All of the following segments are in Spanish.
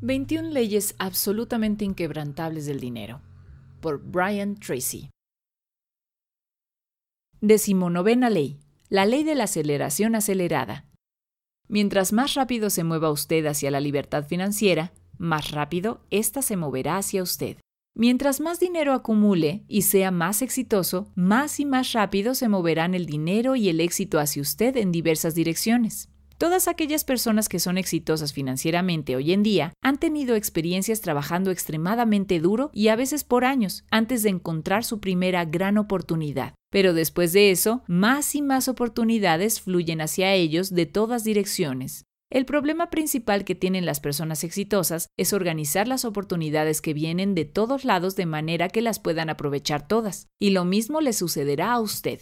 21 leyes absolutamente inquebrantables del dinero. Por Brian Tracy. Decimonovena ley. La ley de la aceleración acelerada. Mientras más rápido se mueva usted hacia la libertad financiera, más rápido ésta se moverá hacia usted. Mientras más dinero acumule y sea más exitoso, más y más rápido se moverán el dinero y el éxito hacia usted en diversas direcciones. Todas aquellas personas que son exitosas financieramente hoy en día han tenido experiencias trabajando extremadamente duro y a veces por años antes de encontrar su primera gran oportunidad. Pero después de eso, más y más oportunidades fluyen hacia ellos de todas direcciones. El problema principal que tienen las personas exitosas es organizar las oportunidades que vienen de todos lados de manera que las puedan aprovechar todas. Y lo mismo le sucederá a usted.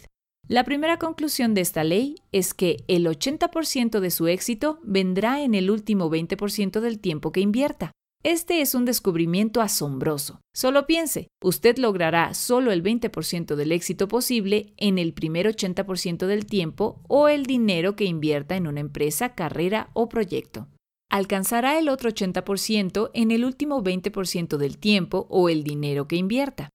La primera conclusión de esta ley es que el 80% de su éxito vendrá en el último 20% del tiempo que invierta. Este es un descubrimiento asombroso. Solo piense, usted logrará solo el 20% del éxito posible en el primer 80% del tiempo o el dinero que invierta en una empresa, carrera o proyecto. Alcanzará el otro 80% en el último 20% del tiempo o el dinero que invierta.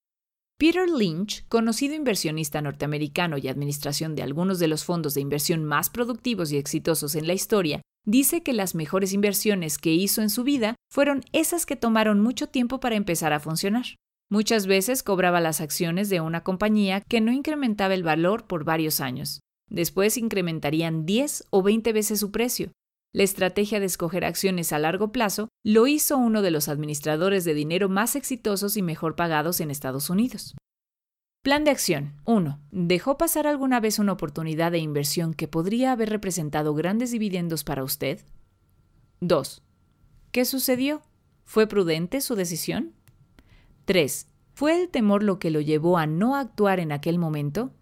Peter Lynch, conocido inversionista norteamericano y administración de algunos de los fondos de inversión más productivos y exitosos en la historia, dice que las mejores inversiones que hizo en su vida fueron esas que tomaron mucho tiempo para empezar a funcionar. Muchas veces cobraba las acciones de una compañía que no incrementaba el valor por varios años. Después incrementarían 10 o 20 veces su precio. La estrategia de escoger acciones a largo plazo lo hizo uno de los administradores de dinero más exitosos y mejor pagados en Estados Unidos. Plan de acción. 1. ¿Dejó pasar alguna vez una oportunidad de inversión que podría haber representado grandes dividendos para usted? 2. ¿Qué sucedió? ¿Fue prudente su decisión? 3. ¿Fue el temor lo que lo llevó a no actuar en aquel momento?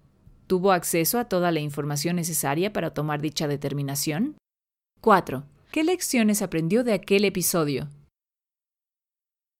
¿Tuvo acceso a toda la información necesaria para tomar dicha determinación? 4. ¿Qué lecciones aprendió de aquel episodio?